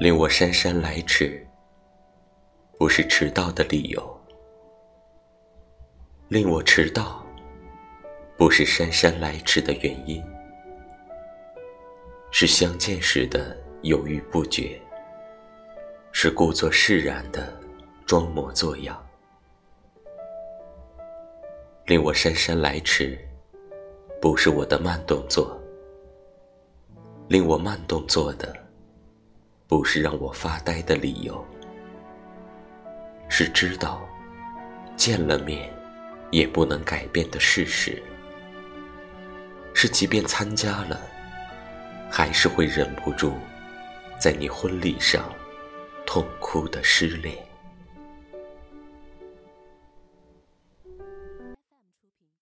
令我姗姗来迟，不是迟到的理由；令我迟到，不是姗姗来迟的原因，是相见时的犹豫不决，是故作释然的装模作样。令我姗姗来迟，不是我的慢动作；令我慢动作的。不是让我发呆的理由，是知道见了面也不能改变的事实，是即便参加了，还是会忍不住在你婚礼上痛哭的失恋。